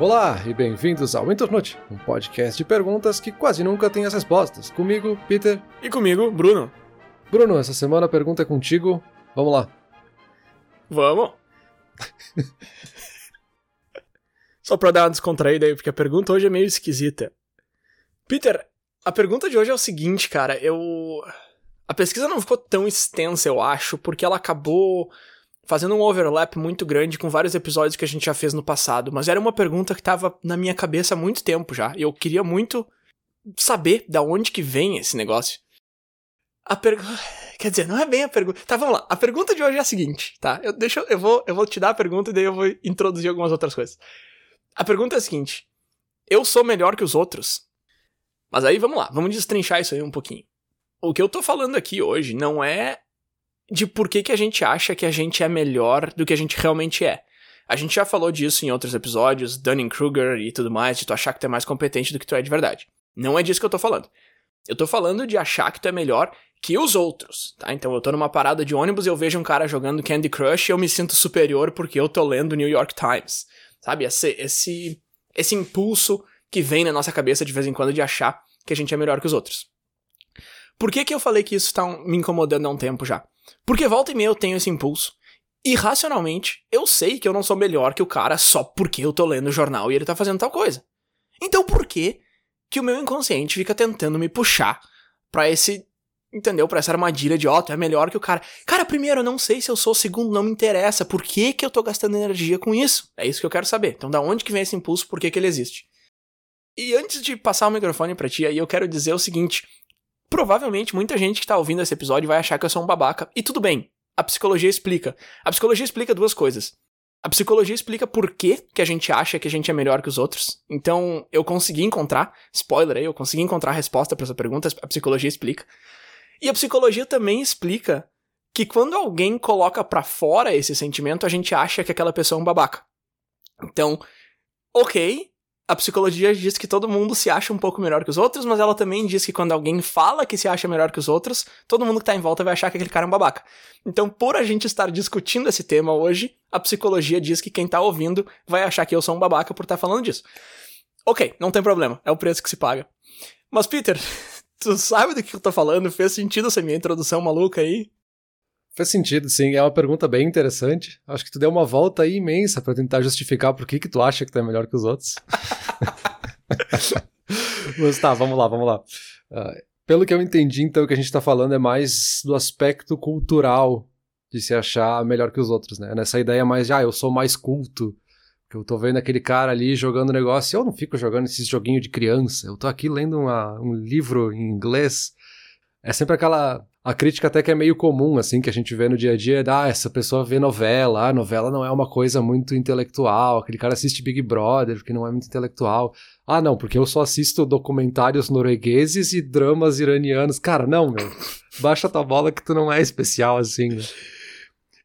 Olá e bem-vindos ao Internute, um podcast de perguntas que quase nunca tem as respostas. Comigo, Peter. E comigo, Bruno. Bruno, essa semana a pergunta é contigo. Vamos lá. Vamos. Só pra dar uma descontraída aí, porque a pergunta hoje é meio esquisita. Peter, a pergunta de hoje é o seguinte, cara. Eu. A pesquisa não ficou tão extensa, eu acho, porque ela acabou fazendo um overlap muito grande com vários episódios que a gente já fez no passado, mas era uma pergunta que estava na minha cabeça há muito tempo já, e eu queria muito saber da onde que vem esse negócio. A pergunta. Quer dizer, não é bem a pergunta. Tá, vamos lá. A pergunta de hoje é a seguinte, tá? Eu, deixa, eu, vou, eu vou te dar a pergunta e daí eu vou introduzir algumas outras coisas. A pergunta é a seguinte: Eu sou melhor que os outros? Mas aí vamos lá, vamos destrinchar isso aí um pouquinho. O que eu tô falando aqui hoje não é de por que, que a gente acha que a gente é melhor do que a gente realmente é. A gente já falou disso em outros episódios, Dunning-Kruger e tudo mais, de tu achar que tu é mais competente do que tu é de verdade. Não é disso que eu tô falando. Eu tô falando de achar que tu é melhor que os outros, tá? Então eu tô numa parada de ônibus e eu vejo um cara jogando Candy Crush e eu me sinto superior porque eu tô lendo o New York Times. Sabe? Esse, esse, esse impulso que vem na nossa cabeça de vez em quando de achar que a gente é melhor que os outros. Por que, que eu falei que isso tá me incomodando há um tempo já? Porque volta e meia eu tenho esse impulso. E racionalmente, eu sei que eu não sou melhor que o cara só porque eu tô lendo o jornal e ele tá fazendo tal coisa. Então por que que o meu inconsciente fica tentando me puxar para esse, entendeu? Para essa armadilha de, ó, oh, tu é melhor que o cara. Cara, primeiro, eu não sei se eu sou, segundo, não me interessa. Por que que eu tô gastando energia com isso? É isso que eu quero saber. Então, da onde que vem esse impulso? Por que que ele existe? E antes de passar o microfone para ti, aí eu quero dizer o seguinte: Provavelmente muita gente que tá ouvindo esse episódio vai achar que eu sou um babaca. E tudo bem. A psicologia explica. A psicologia explica duas coisas. A psicologia explica por que, que a gente acha que a gente é melhor que os outros. Então, eu consegui encontrar, spoiler aí, eu consegui encontrar a resposta para essa pergunta, a psicologia explica. E a psicologia também explica que quando alguém coloca para fora esse sentimento, a gente acha que aquela pessoa é um babaca. Então, ok, a psicologia diz que todo mundo se acha um pouco melhor que os outros, mas ela também diz que quando alguém fala que se acha melhor que os outros, todo mundo que tá em volta vai achar que aquele cara é um babaca. Então, por a gente estar discutindo esse tema hoje, a psicologia diz que quem tá ouvindo vai achar que eu sou um babaca por estar tá falando disso. Ok, não tem problema, é o preço que se paga. Mas, Peter, tu sabe do que eu tô falando? Fez sentido essa minha introdução maluca aí? Faz sentido, sim. É uma pergunta bem interessante. Acho que tu deu uma volta imensa para tentar justificar por que, que tu acha que tu é melhor que os outros. Mas tá, vamos lá, vamos lá. Uh, pelo que eu entendi, então, o que a gente está falando é mais do aspecto cultural de se achar melhor que os outros, né? Nessa ideia mais de, ah, eu sou mais culto, que eu tô vendo aquele cara ali jogando negócio, eu não fico jogando esses joguinhos de criança, eu tô aqui lendo uma, um livro em inglês. É sempre aquela a crítica até que é meio comum, assim, que a gente vê no dia a dia, é, ah, essa pessoa vê novela, a ah, novela não é uma coisa muito intelectual, aquele cara assiste Big Brother porque não é muito intelectual. Ah, não, porque eu só assisto documentários noruegueses e dramas iranianos. Cara, não, meu, baixa tua bola que tu não é especial, assim, né?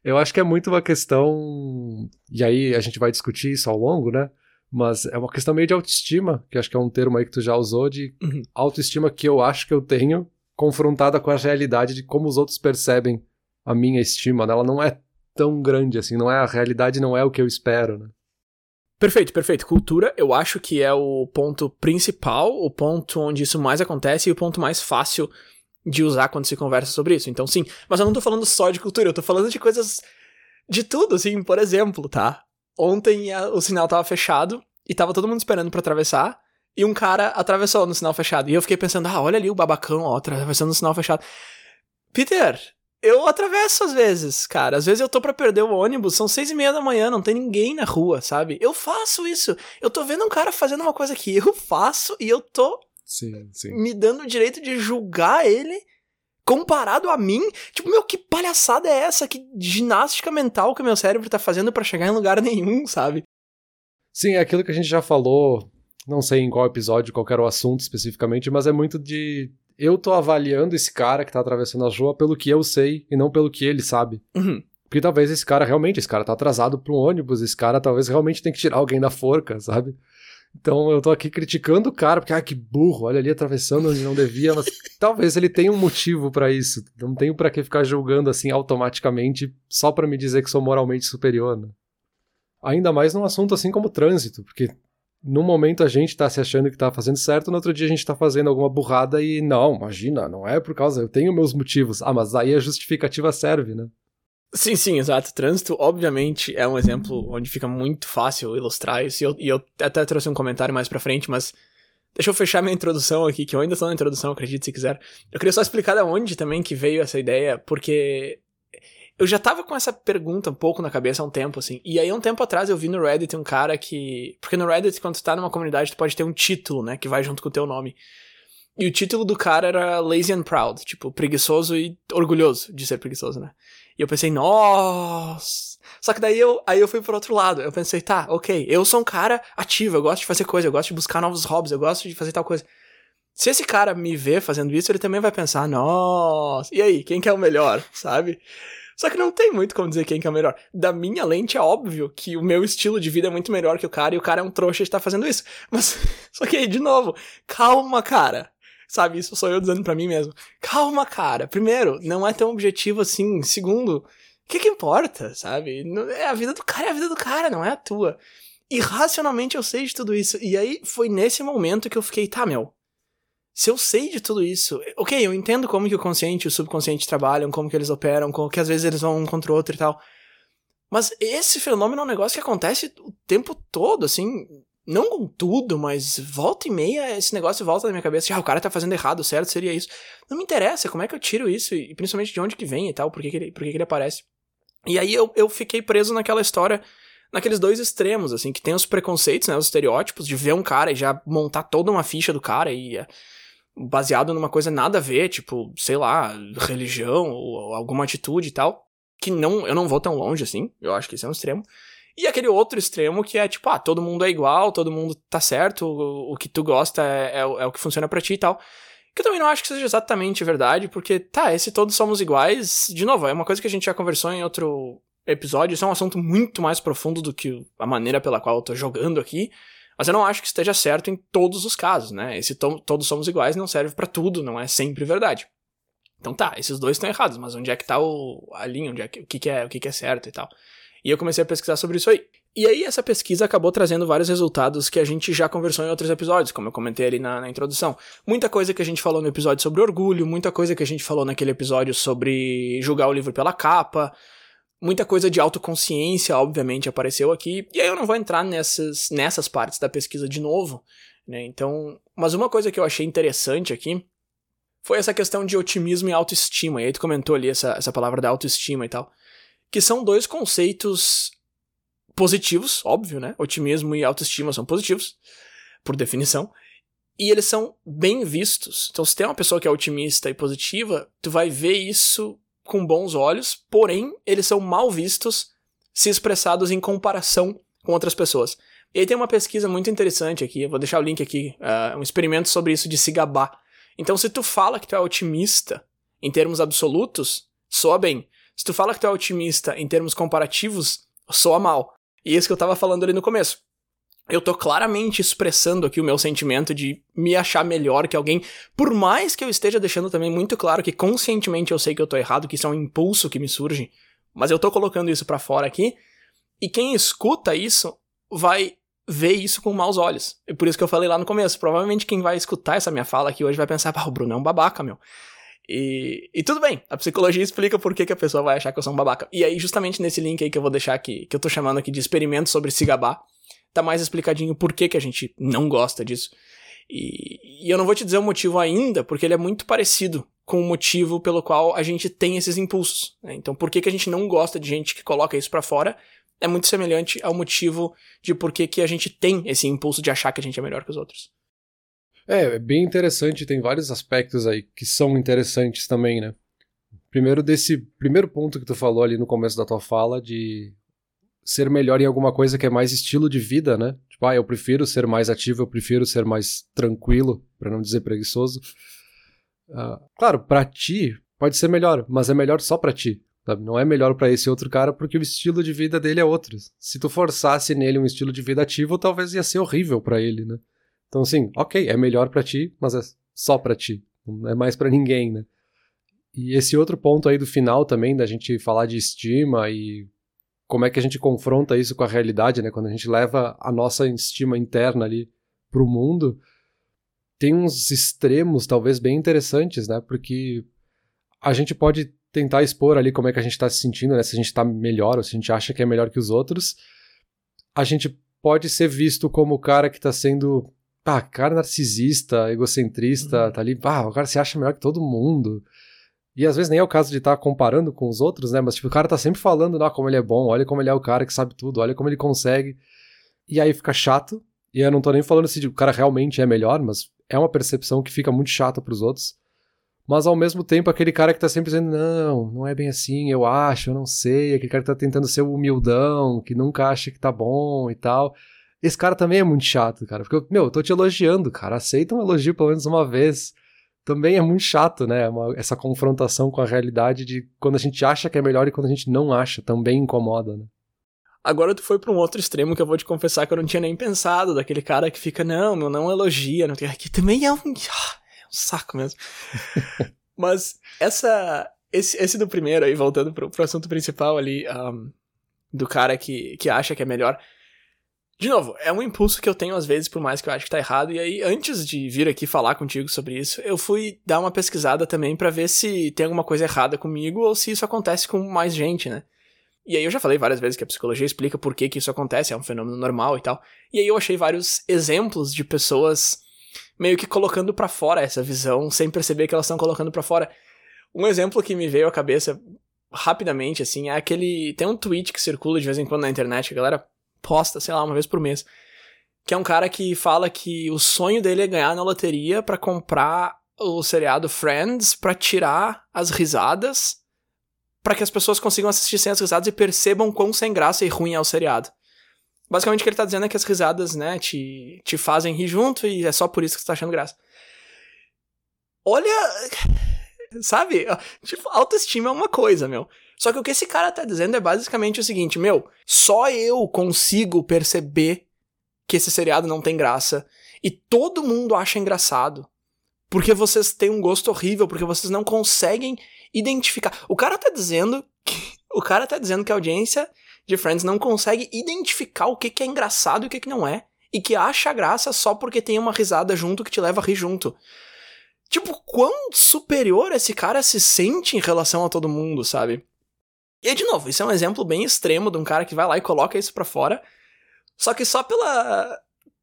Eu acho que é muito uma questão, e aí a gente vai discutir isso ao longo, né? Mas é uma questão meio de autoestima, que acho que é um termo aí que tu já usou, de uhum. autoestima que eu acho que eu tenho confrontada com a realidade de como os outros percebem a minha estima. Né? Ela não é tão grande assim, não é a realidade não é o que eu espero, né? Perfeito, perfeito. Cultura, eu acho que é o ponto principal, o ponto onde isso mais acontece e o ponto mais fácil de usar quando se conversa sobre isso. Então, sim, mas eu não tô falando só de cultura, eu tô falando de coisas de tudo, assim, por exemplo, tá? Ontem a, o sinal tava fechado e tava todo mundo esperando para atravessar e um cara atravessou no sinal fechado. E eu fiquei pensando, ah, olha ali o babacão, ó, atravessando no sinal fechado. Peter, eu atravesso às vezes, cara. Às vezes eu tô pra perder o ônibus, são seis e meia da manhã, não tem ninguém na rua, sabe? Eu faço isso. Eu tô vendo um cara fazendo uma coisa que eu faço e eu tô sim, sim. me dando o direito de julgar ele comparado a mim. Tipo, meu, que palhaçada é essa? Que ginástica mental que meu cérebro tá fazendo para chegar em lugar nenhum, sabe? Sim, é aquilo que a gente já falou não sei em qual episódio, qual era o assunto especificamente, mas é muito de. Eu tô avaliando esse cara que tá atravessando a rua pelo que eu sei e não pelo que ele sabe. Uhum. Porque talvez esse cara realmente, esse cara tá atrasado pra um ônibus, esse cara talvez realmente tem que tirar alguém da forca, sabe? Então eu tô aqui criticando o cara, porque, ah, que burro, olha ali atravessando onde não devia, mas talvez ele tenha um motivo para isso. Não tenho para que ficar julgando assim automaticamente só para me dizer que sou moralmente superior, né? Ainda mais num assunto assim como trânsito, porque no momento a gente tá se achando que tá fazendo certo, no outro dia a gente tá fazendo alguma burrada e não, imagina, não é por causa, eu tenho meus motivos. Ah, mas aí a justificativa serve, né? Sim, sim, exato. Trânsito, obviamente, é um exemplo onde fica muito fácil ilustrar isso. E eu, e eu até trouxe um comentário mais pra frente, mas deixa eu fechar minha introdução aqui, que eu ainda tô na introdução, acredite se quiser. Eu queria só explicar da onde também que veio essa ideia, porque eu já tava com essa pergunta um pouco na cabeça há um tempo, assim. E aí, um tempo atrás, eu vi no Reddit um cara que. Porque no Reddit, quando tu tá numa comunidade, tu pode ter um título, né? Que vai junto com o teu nome. E o título do cara era Lazy and Proud, tipo, preguiçoso e orgulhoso de ser preguiçoso, né? E eu pensei, nossa. Só que daí eu, aí eu fui pro outro lado. Eu pensei, tá, ok, eu sou um cara ativo, eu gosto de fazer coisa, eu gosto de buscar novos hobbies, eu gosto de fazer tal coisa. Se esse cara me ver fazendo isso, ele também vai pensar, nossa, e aí, quem que é o melhor, sabe? Só que não tem muito como dizer quem que é o melhor. Da minha lente é óbvio que o meu estilo de vida é muito melhor que o cara e o cara é um trouxa de estar tá fazendo isso. Mas, só que aí, de novo, calma, cara. Sabe, isso sou eu dizendo para mim mesmo. Calma, cara. Primeiro, não é tão objetivo assim. Segundo, o que que importa, sabe? É a vida do cara, é a vida do cara, não é a tua. E racionalmente eu sei de tudo isso. E aí foi nesse momento que eu fiquei, tá, meu. Se eu sei de tudo isso, ok, eu entendo como que o consciente e o subconsciente trabalham, como que eles operam, como que às vezes eles vão um contra o outro e tal. Mas esse fenômeno é um negócio que acontece o tempo todo, assim, não com tudo, mas volta e meia esse negócio volta na minha cabeça. Ah, o cara tá fazendo errado, certo? Seria isso. Não me interessa como é que eu tiro isso, e principalmente de onde que vem e tal, por que, que, ele, por que, que ele aparece. E aí eu, eu fiquei preso naquela história, naqueles dois extremos, assim, que tem os preconceitos, né, os estereótipos, de ver um cara e já montar toda uma ficha do cara e é, baseado numa coisa nada a ver, tipo, sei lá, religião ou alguma atitude e tal, que não, eu não vou tão longe assim, eu acho que esse é um extremo. E aquele outro extremo que é tipo, ah, todo mundo é igual, todo mundo tá certo, o, o que tu gosta é, é, é, o que funciona para ti e tal. Que eu também não acho que seja exatamente verdade, porque, tá, esse todos somos iguais, de novo, é uma coisa que a gente já conversou em outro episódio, isso é um assunto muito mais profundo do que a maneira pela qual eu tô jogando aqui, mas eu não acho que esteja certo em todos os casos, né? Esse to todos somos iguais não serve para tudo, não é sempre verdade. Então tá, esses dois estão errados, mas onde é que tá o, a linha, onde é que, o que, que é o que, que é certo e tal. E eu comecei a pesquisar sobre isso aí. E aí essa pesquisa acabou trazendo vários resultados que a gente já conversou em outros episódios, como eu comentei ali na, na, introdução. Muita coisa que a gente falou no episódio sobre orgulho, muita coisa que a gente falou naquele episódio sobre julgar o livro pela capa, muita coisa de autoconsciência, obviamente, apareceu aqui. E aí eu não vou entrar nessas, nessas partes da pesquisa de novo, né? Então, mas uma coisa que eu achei interessante aqui foi essa questão de otimismo e autoestima. E aí tu comentou ali essa, essa palavra da autoestima e tal que são dois conceitos positivos, óbvio, né? Otimismo e autoestima são positivos, por definição, e eles são bem vistos. Então, se tem uma pessoa que é otimista e positiva, tu vai ver isso com bons olhos, porém, eles são mal vistos se expressados em comparação com outras pessoas. E aí tem uma pesquisa muito interessante aqui, eu vou deixar o link aqui, uh, um experimento sobre isso de se gabar. Então, se tu fala que tu é otimista em termos absolutos, soa bem. Se tu fala que tu é otimista em termos comparativos, soa mal. E é isso que eu tava falando ali no começo. Eu tô claramente expressando aqui o meu sentimento de me achar melhor que alguém, por mais que eu esteja deixando também muito claro que conscientemente eu sei que eu tô errado, que isso é um impulso que me surge, mas eu tô colocando isso para fora aqui, e quem escuta isso vai ver isso com maus olhos. E por isso que eu falei lá no começo, provavelmente quem vai escutar essa minha fala aqui hoje vai pensar, pá, o Bruno é um babaca, meu. E, e tudo bem, a psicologia explica por que, que a pessoa vai achar que eu sou um babaca. E aí, justamente nesse link aí que eu vou deixar aqui, que eu tô chamando aqui de experimento sobre se gabar, tá mais explicadinho por que, que a gente não gosta disso. E, e eu não vou te dizer o motivo ainda, porque ele é muito parecido com o motivo pelo qual a gente tem esses impulsos. Né? Então, por que, que a gente não gosta de gente que coloca isso para fora é muito semelhante ao motivo de por que, que a gente tem esse impulso de achar que a gente é melhor que os outros. É, é bem interessante, tem vários aspectos aí que são interessantes também, né? Primeiro desse primeiro ponto que tu falou ali no começo da tua fala de ser melhor em alguma coisa que é mais estilo de vida, né? Tipo, ah, eu prefiro ser mais ativo, eu prefiro ser mais tranquilo, para não dizer preguiçoso. Uh, claro, para ti pode ser melhor, mas é melhor só para ti. Sabe? Não é melhor para esse outro cara porque o estilo de vida dele é outro. Se tu forçasse nele um estilo de vida ativo, talvez ia ser horrível para ele, né? Então, assim, ok, é melhor para ti, mas é só para ti. Não é mais para ninguém, né? E esse outro ponto aí do final também, da gente falar de estima e como é que a gente confronta isso com a realidade, né? Quando a gente leva a nossa estima interna ali pro mundo, tem uns extremos talvez bem interessantes, né? Porque a gente pode tentar expor ali como é que a gente tá se sentindo, né? Se a gente tá melhor ou se a gente acha que é melhor que os outros. A gente pode ser visto como o cara que tá sendo, ah, cara narcisista, egocentrista, uhum. tá ali, ah, o cara se acha melhor que todo mundo. E às vezes nem é o caso de estar tá comparando com os outros, né? Mas tipo, o cara tá sempre falando, ah, como ele é bom, olha como ele é o cara que sabe tudo, olha como ele consegue. E aí fica chato. E eu não tô nem falando se o cara realmente é melhor, mas é uma percepção que fica muito chata para os outros. Mas ao mesmo tempo, aquele cara que tá sempre dizendo, não, não é bem assim, eu acho, eu não sei, aquele cara que tá tentando ser humildão, que nunca acha que tá bom e tal. Esse cara também é muito chato, cara. Porque, meu, eu tô te elogiando, cara. Aceita um elogio pelo menos uma vez também é muito chato, né? Uma, essa confrontação com a realidade de quando a gente acha que é melhor e quando a gente não acha, também incomoda, né? Agora tu foi para um outro extremo que eu vou te confessar que eu não tinha nem pensado, daquele cara que fica, não, meu, não elogia, não tem aqui também é um, ah, é um saco mesmo. Mas essa esse, esse do primeiro aí, voltando pro, pro assunto principal ali, um, do cara que, que acha que é melhor, de novo, é um impulso que eu tenho às vezes, por mais que eu acho que tá errado. E aí, antes de vir aqui falar contigo sobre isso, eu fui dar uma pesquisada também para ver se tem alguma coisa errada comigo ou se isso acontece com mais gente, né? E aí eu já falei várias vezes que a psicologia explica por que, que isso acontece, é um fenômeno normal e tal. E aí eu achei vários exemplos de pessoas meio que colocando para fora essa visão sem perceber que elas estão colocando para fora. Um exemplo que me veio à cabeça rapidamente, assim, é aquele. Tem um tweet que circula de vez em quando na internet, que a galera posta, sei lá, uma vez por mês. Que é um cara que fala que o sonho dele é ganhar na loteria para comprar o seriado Friends para tirar as risadas para que as pessoas consigam assistir sem as risadas e percebam quão sem graça e ruim é o seriado. Basicamente o que ele tá dizendo é que as risadas, né, te, te fazem rir junto e é só por isso que você tá achando graça. Olha, sabe? Tipo, autoestima é uma coisa, meu. Só que o que esse cara tá dizendo é basicamente o seguinte, meu, só eu consigo perceber que esse seriado não tem graça e todo mundo acha engraçado. Porque vocês têm um gosto horrível, porque vocês não conseguem identificar. O cara tá dizendo que o cara tá dizendo que a audiência de Friends não consegue identificar o que, que é engraçado e o que, que não é. E que acha graça só porque tem uma risada junto que te leva a rir junto. Tipo, quão superior esse cara se sente em relação a todo mundo, sabe? E de novo, isso é um exemplo bem extremo de um cara que vai lá e coloca isso para fora. Só que só pela,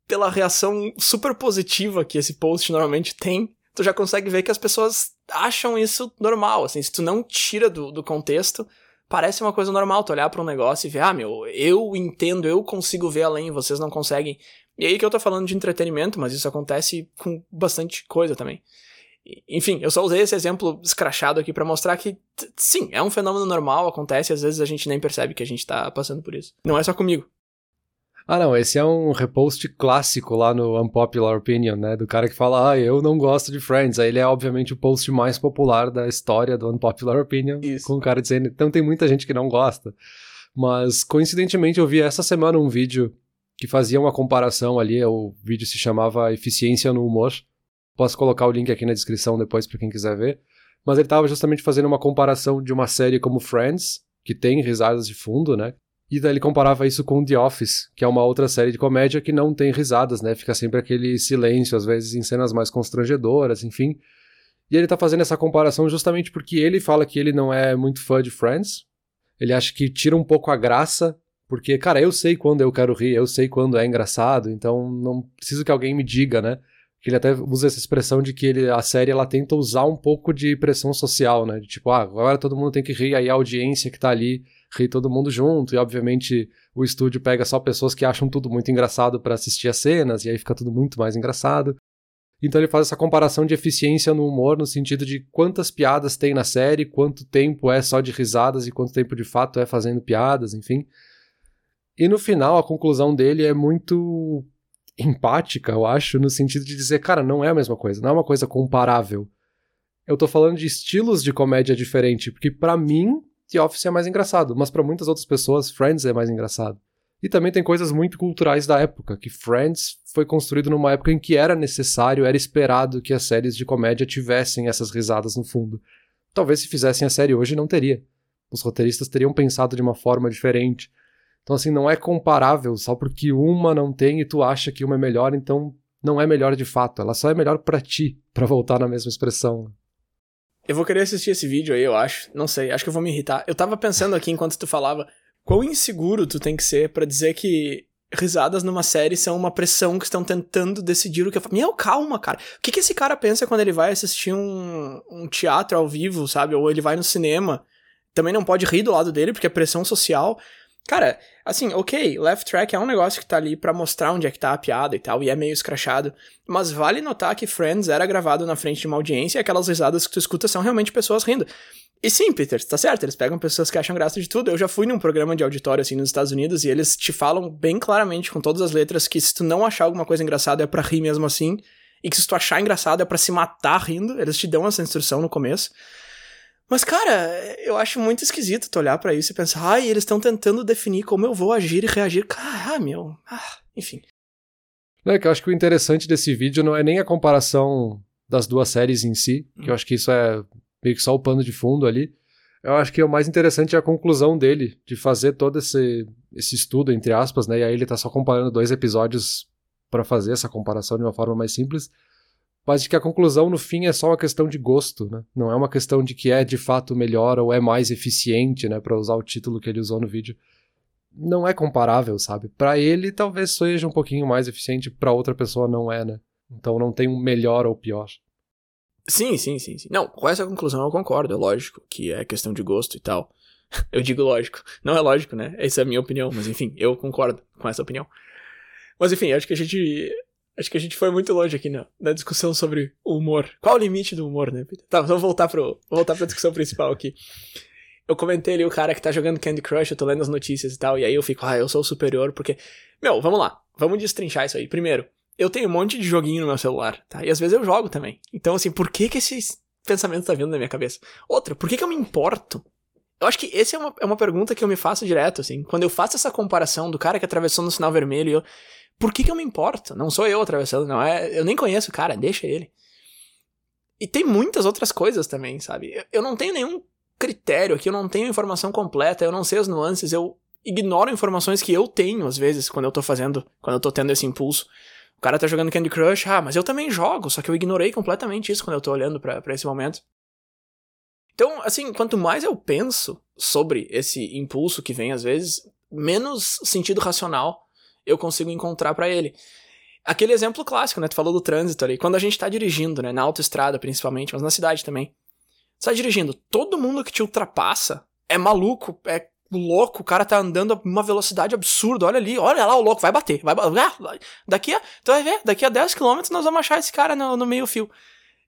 pela reação super positiva que esse post normalmente tem, tu já consegue ver que as pessoas acham isso normal. Assim, se tu não tira do, do contexto, parece uma coisa normal tu olhar para um negócio e ver, ah, meu, eu entendo, eu consigo ver além, vocês não conseguem. E aí que eu tô falando de entretenimento, mas isso acontece com bastante coisa também. Enfim, eu só usei esse exemplo escrachado aqui para mostrar que, sim, é um fenômeno normal, acontece, às vezes a gente nem percebe que a gente tá passando por isso. Não é só comigo. Ah, não, esse é um repost clássico lá no Unpopular Opinion, né? Do cara que fala, ah, eu não gosto de Friends. Aí ele é, obviamente, o post mais popular da história do Unpopular Opinion. Isso. Com o cara dizendo, então tem muita gente que não gosta. Mas, coincidentemente, eu vi essa semana um vídeo que fazia uma comparação ali. O vídeo se chamava Eficiência no Humor. Posso colocar o link aqui na descrição depois para quem quiser ver. Mas ele estava justamente fazendo uma comparação de uma série como Friends, que tem risadas de fundo, né? E daí ele comparava isso com The Office, que é uma outra série de comédia que não tem risadas, né? Fica sempre aquele silêncio, às vezes em cenas mais constrangedoras, enfim. E ele tá fazendo essa comparação justamente porque ele fala que ele não é muito fã de Friends. Ele acha que tira um pouco a graça, porque, cara, eu sei quando eu quero rir, eu sei quando é engraçado, então não preciso que alguém me diga, né? Que ele até usa essa expressão de que ele, a série ela tenta usar um pouco de pressão social, né? De tipo, ah, agora todo mundo tem que rir, aí a audiência que tá ali ri todo mundo junto, e obviamente o estúdio pega só pessoas que acham tudo muito engraçado para assistir as cenas, e aí fica tudo muito mais engraçado. Então ele faz essa comparação de eficiência no humor no sentido de quantas piadas tem na série, quanto tempo é só de risadas e quanto tempo de fato é fazendo piadas, enfim. E no final a conclusão dele é muito empática, eu acho, no sentido de dizer, cara, não é a mesma coisa, não é uma coisa comparável. Eu tô falando de estilos de comédia diferente, porque para mim The Office é mais engraçado, mas para muitas outras pessoas Friends é mais engraçado. E também tem coisas muito culturais da época, que Friends foi construído numa época em que era necessário, era esperado que as séries de comédia tivessem essas risadas no fundo. Talvez se fizessem a série hoje não teria. Os roteiristas teriam pensado de uma forma diferente. Então, assim, não é comparável só porque uma não tem e tu acha que uma é melhor, então não é melhor de fato. Ela só é melhor para ti, para voltar na mesma expressão. Eu vou querer assistir esse vídeo aí, eu acho. Não sei, acho que eu vou me irritar. Eu tava pensando aqui enquanto tu falava, quão inseguro tu tem que ser para dizer que risadas numa série são uma pressão que estão tentando decidir o que eu falo. Meu, calma, cara. O que, que esse cara pensa quando ele vai assistir um, um teatro ao vivo, sabe? Ou ele vai no cinema. Também não pode rir do lado dele, porque é pressão social. Cara, assim, ok, Left Track é um negócio que tá ali para mostrar onde é que tá a piada e tal, e é meio escrachado, mas vale notar que Friends era gravado na frente de uma audiência e aquelas risadas que tu escuta são realmente pessoas rindo. E sim, Peter, tá certo, eles pegam pessoas que acham graça de tudo. Eu já fui num programa de auditório assim nos Estados Unidos e eles te falam bem claramente, com todas as letras, que se tu não achar alguma coisa engraçada é pra rir mesmo assim, e que se tu achar engraçado é para se matar rindo. Eles te dão essa instrução no começo. Mas, cara, eu acho muito esquisito tu olhar para isso e pensar, ai, eles estão tentando definir como eu vou agir e reagir. Cara, ah, meu. Ah, enfim. É que eu acho que o interessante desse vídeo não é nem a comparação das duas séries em si, que eu acho que isso é meio que só o pano de fundo ali. Eu acho que o mais interessante é a conclusão dele, de fazer todo esse, esse estudo, entre aspas, né? E aí ele tá só comparando dois episódios para fazer essa comparação de uma forma mais simples mas de que a conclusão no fim é só uma questão de gosto, né? Não é uma questão de que é de fato melhor ou é mais eficiente, né, para usar o título que ele usou no vídeo. Não é comparável, sabe? Para ele talvez seja um pouquinho mais eficiente, para outra pessoa não é, né? Então não tem um melhor ou pior. Sim, sim, sim, sim. Não, com essa conclusão eu concordo, é lógico que é questão de gosto e tal. eu digo lógico. Não é lógico, né? Essa é a minha opinião, mas enfim, eu concordo com essa opinião. Mas enfim, acho que a gente Acho que a gente foi muito longe aqui na, na discussão sobre o humor. Qual o limite do humor, né? Tá, vamos voltar, pro, voltar pra discussão principal aqui. Eu comentei ali o cara que tá jogando Candy Crush, eu tô lendo as notícias e tal, e aí eu fico, ah, eu sou o superior, porque. Meu, vamos lá, vamos destrinchar isso aí. Primeiro, eu tenho um monte de joguinho no meu celular, tá? E às vezes eu jogo também. Então, assim, por que que esse pensamento tá vindo na minha cabeça? Outra, por que que eu me importo eu acho que essa é uma, é uma pergunta que eu me faço direto, assim. Quando eu faço essa comparação do cara que atravessou no sinal vermelho e eu por que, que eu me importo? Não sou eu atravessando, não é. Eu nem conheço o cara, deixa ele. E tem muitas outras coisas também, sabe? Eu, eu não tenho nenhum critério aqui, eu não tenho informação completa, eu não sei as nuances, eu ignoro informações que eu tenho, às vezes, quando eu tô fazendo, quando eu tô tendo esse impulso. O cara tá jogando Candy Crush, ah, mas eu também jogo, só que eu ignorei completamente isso quando eu tô olhando para esse momento. Então, assim, quanto mais eu penso sobre esse impulso que vem às vezes, menos sentido racional eu consigo encontrar para ele. Aquele exemplo clássico, né? Tu falou do trânsito ali. Quando a gente tá dirigindo, né? Na autoestrada, principalmente, mas na cidade também. Você tá dirigindo, todo mundo que te ultrapassa é maluco, é louco, o cara tá andando a uma velocidade absurda. Olha ali, olha lá o louco, vai bater, vai bater. Ah, daqui a, tu vai ver, daqui a 10 km nós vamos achar esse cara no, no meio fio.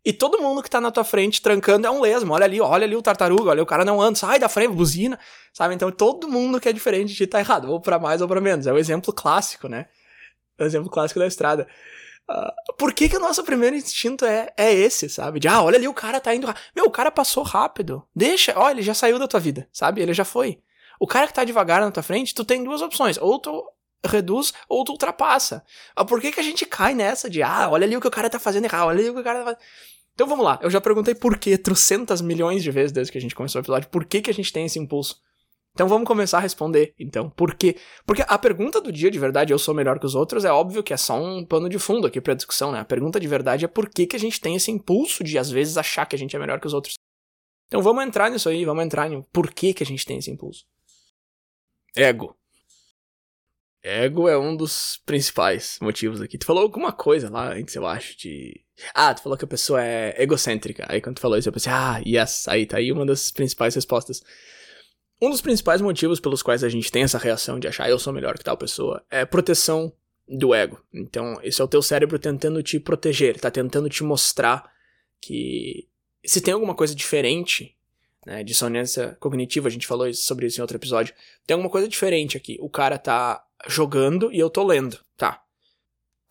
E todo mundo que tá na tua frente trancando é um lesmo. Olha ali, olha ali o tartaruga, olha o cara não anda, sai da frente, buzina, sabe? Então todo mundo que é diferente de tá errado, ou para mais ou para menos. É o exemplo clássico, né? É o exemplo clássico da estrada. Uh, por que que o nosso primeiro instinto é, é esse, sabe? De, ah, olha ali, o cara tá indo. Meu, o cara passou rápido. Deixa, olha, ele já saiu da tua vida, sabe? Ele já foi. O cara que tá devagar na tua frente, tu tem duas opções. Ou tu reduz ou tu ultrapassa. Ah, por que que a gente cai nessa de, ah, olha ali o que o cara tá fazendo errado, olha ali o que o cara tá fazendo. Então vamos lá, eu já perguntei por que trocentas milhões de vezes desde que a gente começou o episódio, por que, que a gente tem esse impulso. Então vamos começar a responder, então, por quê? Porque a pergunta do dia de verdade, eu sou melhor que os outros, é óbvio que é só um pano de fundo aqui pra discussão, né? A pergunta de verdade é por que, que a gente tem esse impulso de, às vezes, achar que a gente é melhor que os outros. Então vamos entrar nisso aí, vamos entrar no por que, que a gente tem esse impulso. Ego. Ego é um dos principais motivos aqui. Tu falou alguma coisa lá antes, eu acho, de. Ah, tu falou que a pessoa é egocêntrica. Aí quando tu falou isso, eu pensei, ah, yes, aí tá aí uma das principais respostas. Um dos principais motivos pelos quais a gente tem essa reação de achar eu sou melhor que tal pessoa é proteção do ego. Então, esse é o teu cérebro tentando te proteger, tá tentando te mostrar que se tem alguma coisa diferente, né, dissonância cognitiva, a gente falou sobre isso em outro episódio, tem alguma coisa diferente aqui. O cara tá jogando e eu tô lendo. Tá.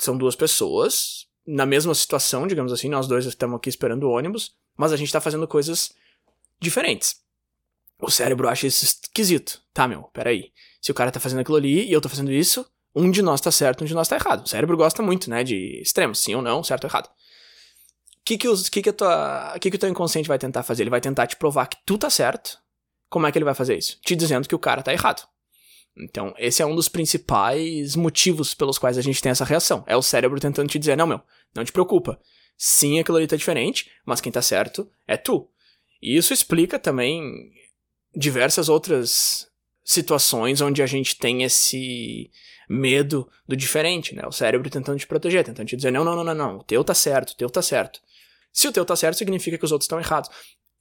São duas pessoas na mesma situação, digamos assim, nós dois estamos aqui esperando o ônibus, mas a gente tá fazendo coisas diferentes. O cérebro acha isso esquisito. Tá, meu, peraí. Se o cara tá fazendo aquilo ali e eu tô fazendo isso, um de nós tá certo, um de nós tá errado. O cérebro gosta muito, né, de extremos, sim ou não, certo ou errado. O que que, os, que, que, que, que o teu inconsciente vai tentar fazer? Ele vai tentar te provar que tu tá certo. Como é que ele vai fazer isso? Te dizendo que o cara tá errado. Então, esse é um dos principais motivos pelos quais a gente tem essa reação. É o cérebro tentando te dizer: não, meu, não te preocupa. Sim, aquilo ali tá diferente, mas quem tá certo é tu. E isso explica também diversas outras situações onde a gente tem esse medo do diferente, né? O cérebro tentando te proteger, tentando te dizer: não, não, não, não, não, o teu tá certo, o teu tá certo. Se o teu tá certo, significa que os outros estão errados.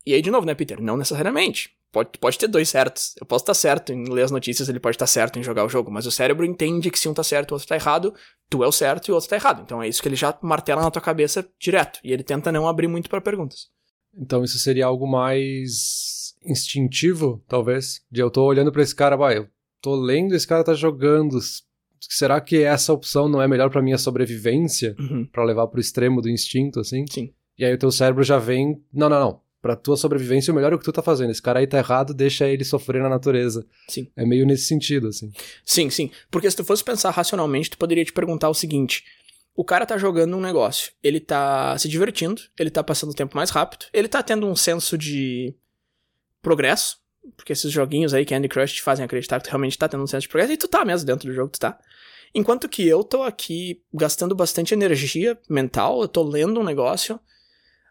E aí, de novo, né, Peter? Não necessariamente. Pode, pode ter dois certos. Eu posso estar certo em ler as notícias, ele pode estar certo em jogar o jogo, mas o cérebro entende que se um tá certo e o outro tá errado, tu é o certo e o outro tá errado. Então é isso que ele já martela na tua cabeça direto. E ele tenta não abrir muito para perguntas. Então isso seria algo mais instintivo, talvez? De eu tô olhando para esse cara, vai, eu tô lendo, esse cara tá jogando. Será que essa opção não é melhor para minha sobrevivência? Uhum. para levar pro extremo do instinto, assim? Sim. E aí o teu cérebro já vem, não, não, não. Pra tua sobrevivência, o melhor é o que tu tá fazendo. Esse cara aí tá errado, deixa ele sofrer na natureza. Sim. É meio nesse sentido, assim. Sim, sim. Porque se tu fosse pensar racionalmente, tu poderia te perguntar o seguinte: o cara tá jogando um negócio, ele tá se divertindo, ele tá passando o tempo mais rápido, ele tá tendo um senso de progresso, porque esses joguinhos aí, Candy Crush, te fazem acreditar que tu realmente tá tendo um senso de progresso, e tu tá mesmo dentro do jogo, tu tá. Enquanto que eu tô aqui gastando bastante energia mental, eu tô lendo um negócio,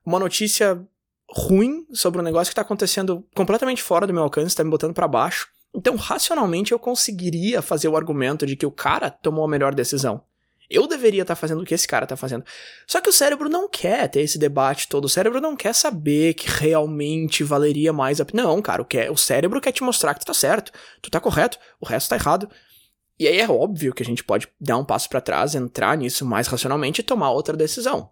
uma notícia ruim sobre um negócio que tá acontecendo completamente fora do meu alcance, tá me botando para baixo. Então, racionalmente, eu conseguiria fazer o argumento de que o cara tomou a melhor decisão. Eu deveria estar tá fazendo o que esse cara tá fazendo. Só que o cérebro não quer ter esse debate todo. O cérebro não quer saber que realmente valeria mais a Não, cara, o, que é, o cérebro quer te mostrar que tu tá certo, tu tá correto, o resto tá errado. E aí é óbvio que a gente pode dar um passo para trás, entrar nisso mais racionalmente e tomar outra decisão.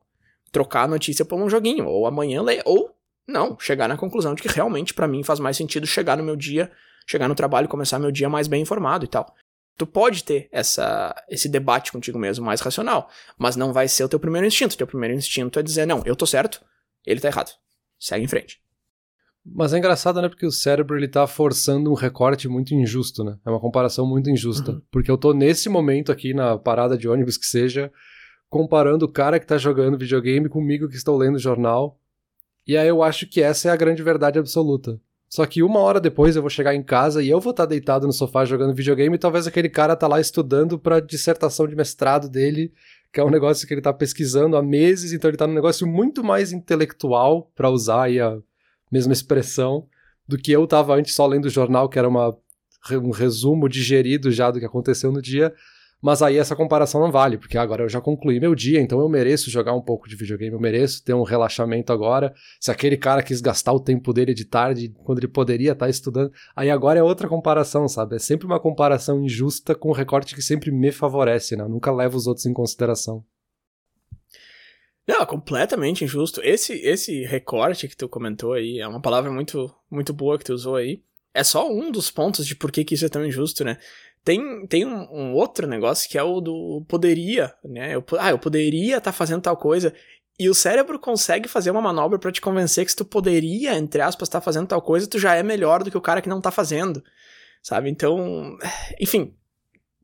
Trocar a notícia por um joguinho, ou amanhã ler, ou não, chegar na conclusão de que realmente para mim faz mais sentido chegar no meu dia, chegar no trabalho e começar meu dia mais bem informado e tal. Tu pode ter essa, esse debate contigo mesmo mais racional, mas não vai ser o teu primeiro instinto. O teu primeiro instinto é dizer, não, eu tô certo, ele tá errado. Segue em frente. Mas é engraçado, né? Porque o cérebro ele tá forçando um recorte muito injusto, né? É uma comparação muito injusta. Uhum. Porque eu tô nesse momento aqui na parada de ônibus que seja, comparando o cara que tá jogando videogame comigo que estou lendo jornal e aí eu acho que essa é a grande verdade absoluta. Só que uma hora depois eu vou chegar em casa e eu vou estar deitado no sofá jogando videogame e talvez aquele cara tá lá estudando pra dissertação de mestrado dele, que é um negócio que ele tá pesquisando há meses, então ele tá num negócio muito mais intelectual, para usar aí a mesma expressão, do que eu tava antes só lendo o jornal, que era uma, um resumo digerido já do que aconteceu no dia. Mas aí essa comparação não vale, porque agora eu já concluí meu dia, então eu mereço jogar um pouco de videogame, eu mereço ter um relaxamento agora. Se aquele cara quis gastar o tempo dele de tarde, quando ele poderia estar estudando, aí agora é outra comparação, sabe? É sempre uma comparação injusta com um recorte que sempre me favorece, né? Eu nunca levo os outros em consideração. Não, completamente injusto. Esse esse recorte que tu comentou aí é uma palavra muito muito boa que tu usou aí. É só um dos pontos de por que, que isso é tão injusto, né? Tem, tem um, um, outro negócio que é o do poderia, né? Eu, ah, eu poderia estar tá fazendo tal coisa. E o cérebro consegue fazer uma manobra para te convencer que se tu poderia, entre aspas, estar tá fazendo tal coisa, tu já é melhor do que o cara que não tá fazendo. Sabe? Então, enfim.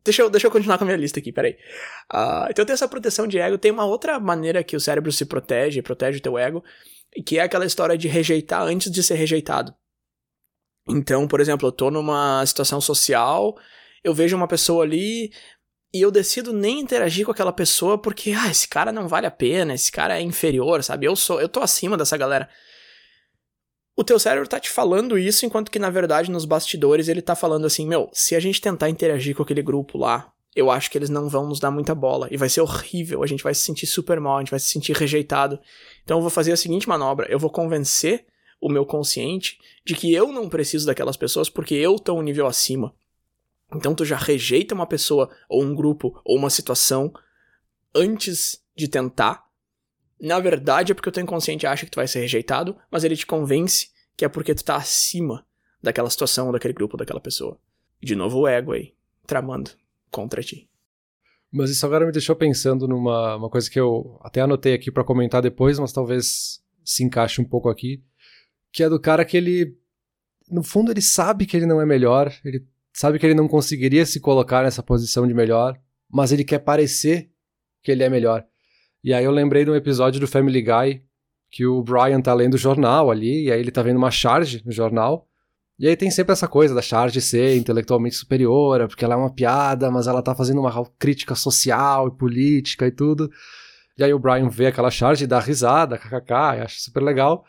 Deixa eu, deixa eu continuar com a minha lista aqui, peraí. Uh, então tem essa proteção de ego. Tem uma outra maneira que o cérebro se protege, protege o teu ego, que é aquela história de rejeitar antes de ser rejeitado. Então, por exemplo, eu tô numa situação social eu vejo uma pessoa ali e eu decido nem interagir com aquela pessoa porque, ah, esse cara não vale a pena, esse cara é inferior, sabe? Eu sou, eu tô acima dessa galera. O teu cérebro tá te falando isso, enquanto que na verdade nos bastidores ele tá falando assim: meu, se a gente tentar interagir com aquele grupo lá, eu acho que eles não vão nos dar muita bola e vai ser horrível, a gente vai se sentir super mal, a gente vai se sentir rejeitado. Então eu vou fazer a seguinte manobra: eu vou convencer o meu consciente de que eu não preciso daquelas pessoas porque eu tô um nível acima. Então tu já rejeita uma pessoa, ou um grupo, ou uma situação antes de tentar. Na verdade é porque o teu inconsciente acha que tu vai ser rejeitado, mas ele te convence que é porque tu tá acima daquela situação, daquele grupo, daquela pessoa. De novo o ego aí, tramando contra ti. Mas isso agora me deixou pensando numa uma coisa que eu até anotei aqui para comentar depois, mas talvez se encaixe um pouco aqui, que é do cara que ele no fundo ele sabe que ele não é melhor, ele sabe que ele não conseguiria se colocar nessa posição de melhor, mas ele quer parecer que ele é melhor. E aí eu lembrei de um episódio do Family Guy que o Brian tá lendo o jornal ali, e aí ele tá vendo uma charge no jornal, E aí tem sempre essa coisa da Charge ser intelectualmente superior, porque ela é uma piada, mas ela tá fazendo uma crítica social e política e tudo. E aí o Brian vê aquela Charge e dá risada, kkk, acha super legal.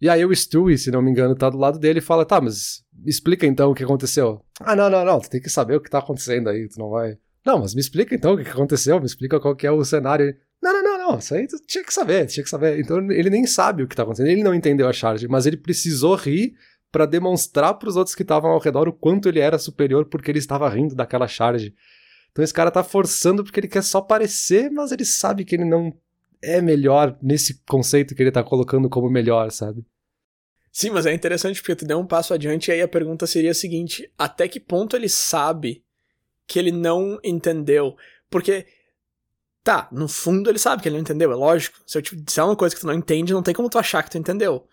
E aí o Stewie, se não me engano, tá do lado dele e fala, tá, mas explica então o que aconteceu. Ah, não, não, não, tu tem que saber o que tá acontecendo aí, tu não vai... Não, mas me explica então o que aconteceu, me explica qual que é o cenário. Não, não, não, não, isso aí tu tinha que saber, tinha que saber. Então ele nem sabe o que tá acontecendo, ele não entendeu a charge, mas ele precisou rir para demonstrar para os outros que estavam ao redor o quanto ele era superior porque ele estava rindo daquela charge. Então esse cara tá forçando porque ele quer só parecer, mas ele sabe que ele não é melhor nesse conceito que ele tá colocando como melhor, sabe? Sim, mas é interessante porque tu deu um passo adiante e aí a pergunta seria a seguinte: até que ponto ele sabe que ele não entendeu? Porque Tá, no fundo ele sabe que ele não entendeu, é lógico. Se eu te disser uma coisa que tu não entende, não tem como tu achar que tu entendeu.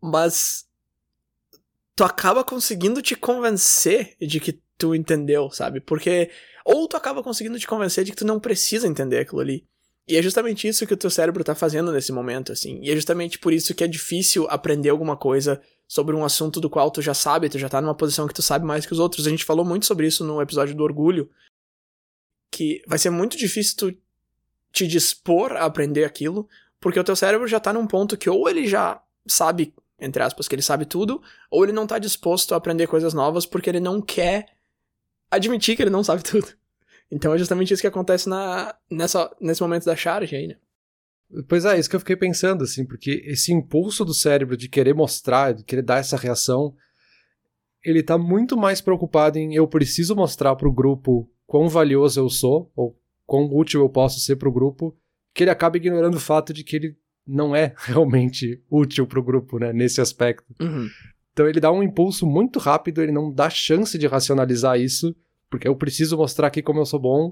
Mas tu acaba conseguindo te convencer de que tu entendeu, sabe? Porque ou tu acaba conseguindo te convencer de que tu não precisa entender aquilo ali. E é justamente isso que o teu cérebro tá fazendo nesse momento, assim. E é justamente por isso que é difícil aprender alguma coisa sobre um assunto do qual tu já sabe, tu já tá numa posição que tu sabe mais que os outros. A gente falou muito sobre isso no episódio do orgulho, que vai ser muito difícil tu te dispor a aprender aquilo, porque o teu cérebro já tá num ponto que ou ele já sabe, entre aspas, que ele sabe tudo, ou ele não tá disposto a aprender coisas novas porque ele não quer admitir que ele não sabe tudo. Então é justamente isso que acontece na, nessa, nesse momento da charge aí, né? Pois é, isso que eu fiquei pensando, assim, porque esse impulso do cérebro de querer mostrar, de querer dar essa reação, ele tá muito mais preocupado em eu preciso mostrar pro grupo quão valioso eu sou, ou quão útil eu posso ser para o grupo, que ele acaba ignorando o fato de que ele não é realmente útil para o grupo, né, nesse aspecto. Uhum. Então ele dá um impulso muito rápido, ele não dá chance de racionalizar isso, porque eu preciso mostrar aqui como eu sou bom,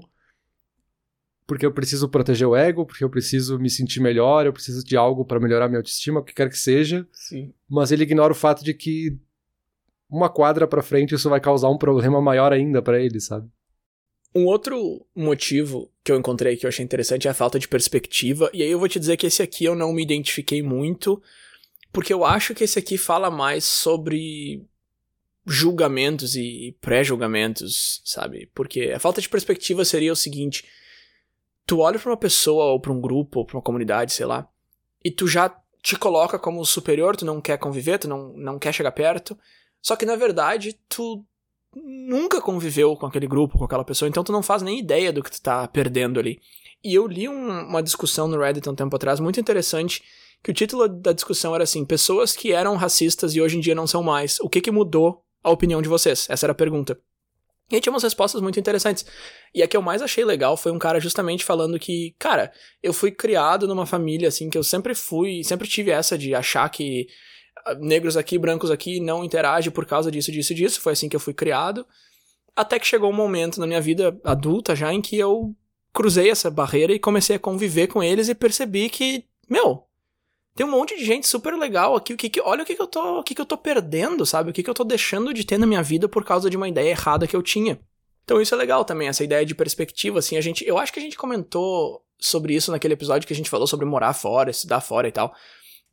porque eu preciso proteger o ego, porque eu preciso me sentir melhor, eu preciso de algo para melhorar minha autoestima, o que quer que seja. Sim. Mas ele ignora o fato de que uma quadra para frente isso vai causar um problema maior ainda para ele, sabe? Um outro motivo que eu encontrei que eu achei interessante é a falta de perspectiva, e aí eu vou te dizer que esse aqui eu não me identifiquei muito, porque eu acho que esse aqui fala mais sobre julgamentos e pré-julgamentos, sabe? Porque a falta de perspectiva seria o seguinte: tu olha para uma pessoa ou para um grupo ou para uma comunidade, sei lá, e tu já te coloca como superior, tu não quer conviver, tu não, não quer chegar perto, só que na verdade tu nunca conviveu com aquele grupo, com aquela pessoa, então tu não faz nem ideia do que tu tá perdendo ali. E eu li um, uma discussão no Reddit um tempo atrás, muito interessante, que o título da discussão era assim: pessoas que eram racistas e hoje em dia não são mais. O que que mudou a opinião de vocês? Essa era a pergunta. E aí tinha umas respostas muito interessantes. E a que eu mais achei legal foi um cara justamente falando que, cara, eu fui criado numa família assim que eu sempre fui, sempre tive essa de achar que negros aqui, brancos aqui, não interage por causa disso, disso, disso. Foi assim que eu fui criado. Até que chegou um momento na minha vida adulta já em que eu cruzei essa barreira e comecei a conviver com eles e percebi que, meu, tem um monte de gente super legal aqui. O que, que olha o que, que eu tô, o que, que eu tô perdendo, sabe? O que, que eu tô deixando de ter na minha vida por causa de uma ideia errada que eu tinha. Então isso é legal também, essa ideia de perspectiva, assim, a gente, eu acho que a gente comentou sobre isso naquele episódio que a gente falou sobre morar fora, estudar fora e tal.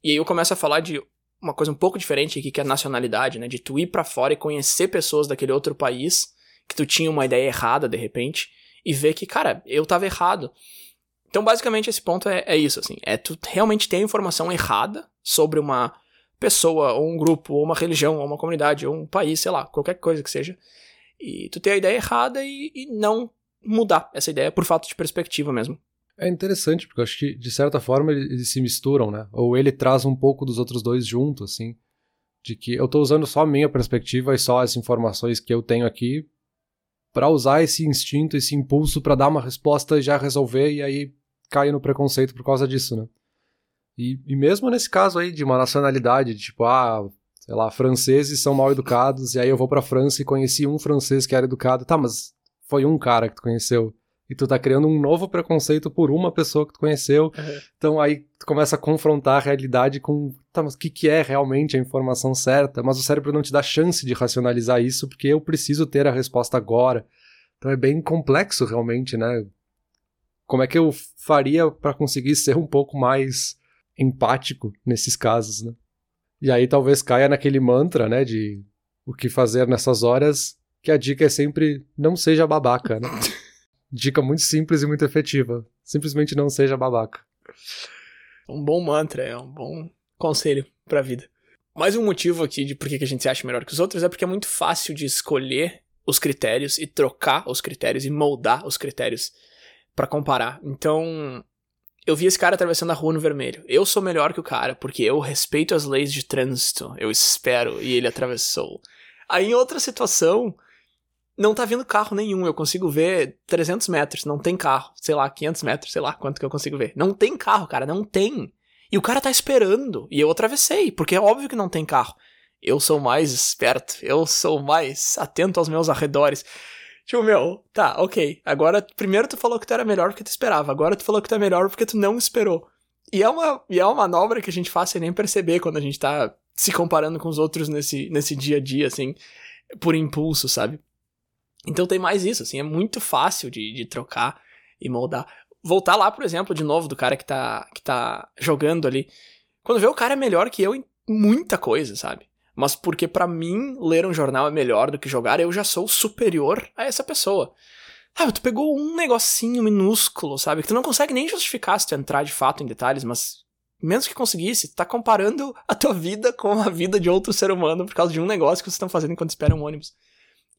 E aí eu começo a falar de uma coisa um pouco diferente aqui, que é a nacionalidade, né? De tu ir para fora e conhecer pessoas daquele outro país, que tu tinha uma ideia errada de repente, e ver que, cara, eu tava errado. Então, basicamente, esse ponto é, é isso, assim. É tu realmente ter a informação errada sobre uma pessoa, ou um grupo, ou uma religião, ou uma comunidade, ou um país, sei lá, qualquer coisa que seja. E tu ter a ideia errada e, e não mudar essa ideia por falta de perspectiva mesmo. É interessante, porque eu acho que, de certa forma, eles se misturam, né? Ou ele traz um pouco dos outros dois junto, assim. De que eu tô usando só a minha perspectiva e só as informações que eu tenho aqui para usar esse instinto, esse impulso para dar uma resposta e já resolver, e aí caio no preconceito por causa disso, né? E, e mesmo nesse caso aí de uma nacionalidade, de tipo, ah, sei lá, franceses são mal educados, e aí eu vou pra França e conheci um francês que era educado. Tá, mas foi um cara que tu conheceu e tu tá criando um novo preconceito por uma pessoa que tu conheceu. Uhum. Então aí tu começa a confrontar a realidade com, tá, mas o que, que é realmente a informação certa? Mas o cérebro não te dá chance de racionalizar isso porque eu preciso ter a resposta agora. Então é bem complexo realmente, né? Como é que eu faria para conseguir ser um pouco mais empático nesses casos, né? E aí talvez caia naquele mantra, né, de o que fazer nessas horas, que a dica é sempre não seja babaca, né? dica muito simples e muito efetiva. Simplesmente não seja babaca. Um bom mantra, é um bom conselho pra vida. Mais um motivo aqui de por que a gente se acha melhor que os outros é porque é muito fácil de escolher os critérios e trocar os critérios e moldar os critérios para comparar. Então, eu vi esse cara atravessando a rua no vermelho. Eu sou melhor que o cara, porque eu respeito as leis de trânsito. Eu espero, e ele atravessou. Aí em outra situação, não tá vindo carro nenhum. Eu consigo ver 300 metros, não tem carro. Sei lá, 500 metros, sei lá quanto que eu consigo ver. Não tem carro, cara, não tem. E o cara tá esperando. E eu atravessei, porque é óbvio que não tem carro. Eu sou mais esperto, eu sou mais atento aos meus arredores. Tipo, meu, tá, ok. Agora, primeiro tu falou que tu era melhor porque tu esperava. Agora tu falou que tu é melhor porque tu não esperou. E é uma, e é uma manobra que a gente faz sem nem perceber quando a gente tá se comparando com os outros nesse, nesse dia a dia, assim, por impulso, sabe? Então tem mais isso, assim, é muito fácil de, de trocar e moldar. Voltar lá, por exemplo, de novo, do cara que tá, que tá jogando ali. Quando vê o cara é melhor que eu em muita coisa, sabe? Mas porque para mim ler um jornal é melhor do que jogar, eu já sou superior a essa pessoa. Ah, tu pegou um negocinho minúsculo, sabe? Que tu não consegue nem justificar se tu entrar de fato em detalhes, mas menos que conseguisse, tu tá comparando a tua vida com a vida de outro ser humano por causa de um negócio que vocês estão fazendo enquanto esperam um ônibus.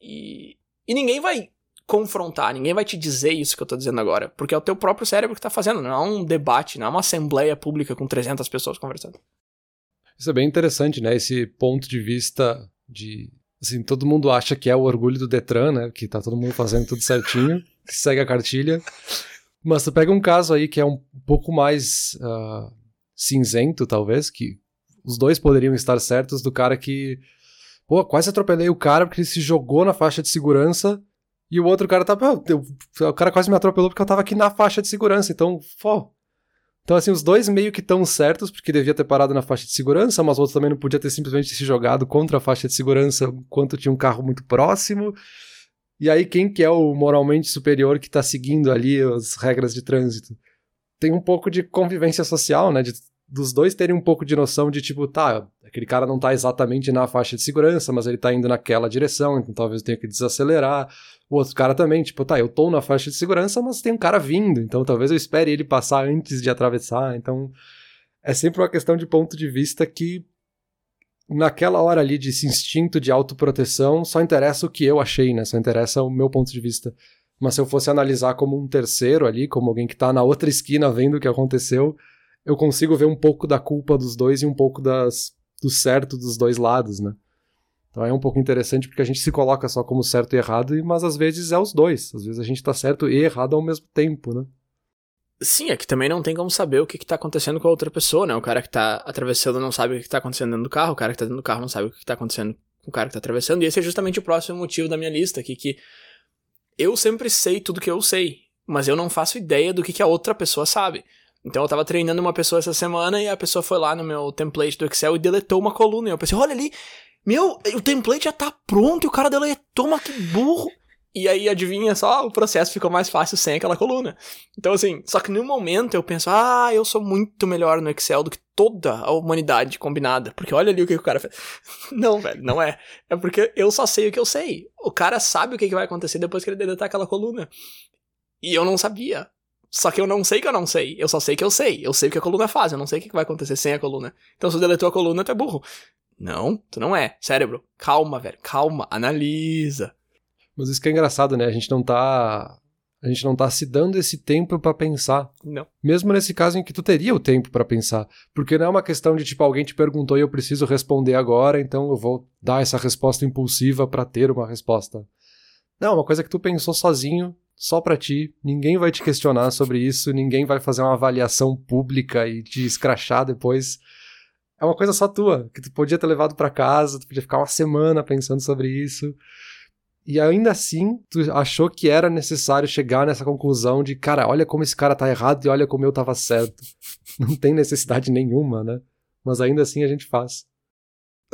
E, e ninguém vai confrontar, ninguém vai te dizer isso que eu tô dizendo agora, porque é o teu próprio cérebro que tá fazendo, não é um debate, não é uma assembleia pública com 300 pessoas conversando. Isso é bem interessante, né? Esse ponto de vista de. Assim, todo mundo acha que é o orgulho do Detran, né? Que tá todo mundo fazendo tudo certinho, que segue a cartilha. Mas tu pega um caso aí que é um pouco mais uh, cinzento, talvez, que os dois poderiam estar certos do cara que. Pô, quase atropelei o cara porque ele se jogou na faixa de segurança e o outro cara tá. o cara quase me atropelou porque eu tava aqui na faixa de segurança. Então, pô, então, assim, os dois meio que estão certos, porque devia ter parado na faixa de segurança, mas o outro também não podia ter simplesmente se jogado contra a faixa de segurança enquanto tinha um carro muito próximo. E aí, quem que é o moralmente superior que está seguindo ali as regras de trânsito? Tem um pouco de convivência social, né? De, dos dois terem um pouco de noção de tipo, tá, aquele cara não tá exatamente na faixa de segurança, mas ele tá indo naquela direção, então talvez eu tenha que desacelerar. O outro cara também, tipo, tá, eu tô na faixa de segurança, mas tem um cara vindo, então talvez eu espere ele passar antes de atravessar. Então é sempre uma questão de ponto de vista que naquela hora ali de esse instinto de autoproteção só interessa o que eu achei, né? Só interessa o meu ponto de vista. Mas se eu fosse analisar como um terceiro ali, como alguém que tá na outra esquina vendo o que aconteceu, eu consigo ver um pouco da culpa dos dois e um pouco das, do certo dos dois lados, né? Então é um pouco interessante porque a gente se coloca só como certo e errado, mas às vezes é os dois. Às vezes a gente tá certo e errado ao mesmo tempo, né? Sim, é que também não tem como saber o que, que tá acontecendo com a outra pessoa, né? O cara que tá atravessando não sabe o que, que tá acontecendo dentro do carro, o cara que tá dentro do carro não sabe o que, que tá acontecendo com o cara que tá atravessando. E esse é justamente o próximo motivo da minha lista aqui, que eu sempre sei tudo que eu sei, mas eu não faço ideia do que, que a outra pessoa sabe. Então eu tava treinando uma pessoa essa semana e a pessoa foi lá no meu template do Excel e deletou uma coluna. E eu pensei, olha ali, meu, o template já tá pronto e o cara deletou, mas que burro. E aí, adivinha só, o processo ficou mais fácil sem aquela coluna. Então, assim, só que no momento eu penso, ah, eu sou muito melhor no Excel do que toda a humanidade combinada. Porque olha ali o que o cara fez. Não, velho, não é. É porque eu só sei o que eu sei. O cara sabe o que vai acontecer depois que ele deletar aquela coluna. E eu não sabia. Só que eu não sei que eu não sei. Eu só sei que eu sei. Eu sei o que a coluna faz. Eu não sei o que vai acontecer sem a coluna. Então, se eu deletou a coluna, tu é burro. Não, tu não é. Cérebro, calma, velho, calma, analisa. Mas isso que é engraçado, né? A gente não tá. A gente não tá se dando esse tempo para pensar. Não. Mesmo nesse caso em que tu teria o tempo para pensar. Porque não é uma questão de, tipo, alguém te perguntou e eu preciso responder agora, então eu vou dar essa resposta impulsiva para ter uma resposta. Não, é uma coisa que tu pensou sozinho, só para ti, ninguém vai te questionar sobre isso, ninguém vai fazer uma avaliação pública e te escrachar depois é uma coisa só tua, que tu podia ter levado para casa, tu podia ficar uma semana pensando sobre isso. E ainda assim, tu achou que era necessário chegar nessa conclusão de, cara, olha como esse cara tá errado e olha como eu tava certo. Não tem necessidade nenhuma, né? Mas ainda assim a gente faz.